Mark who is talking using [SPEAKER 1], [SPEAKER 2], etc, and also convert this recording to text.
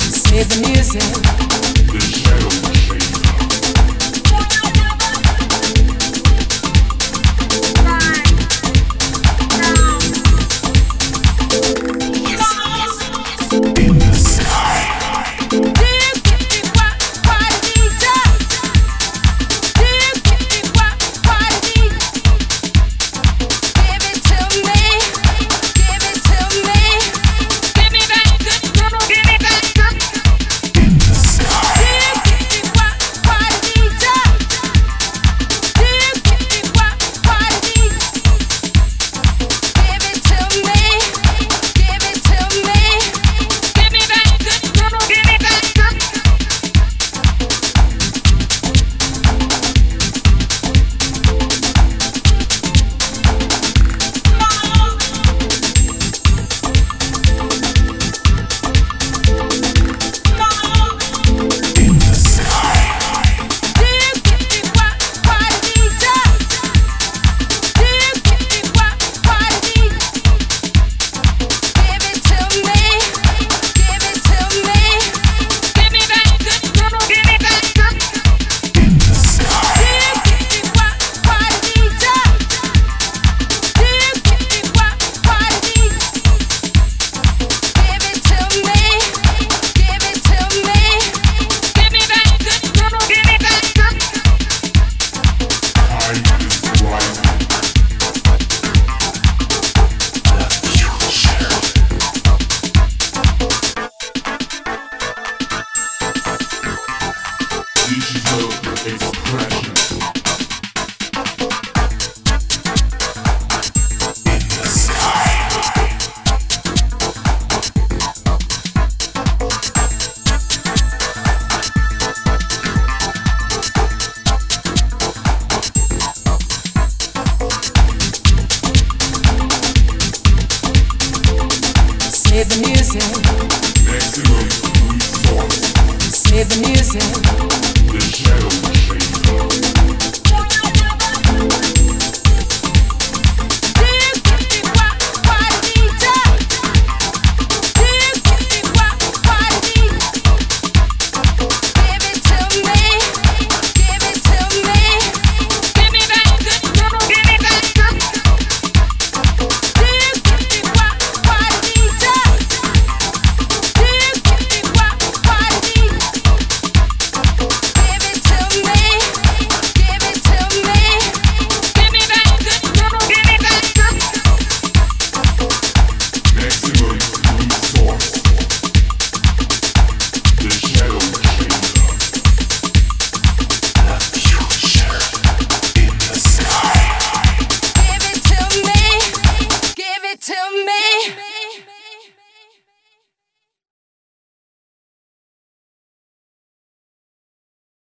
[SPEAKER 1] Save the music. Save the music. Save the music.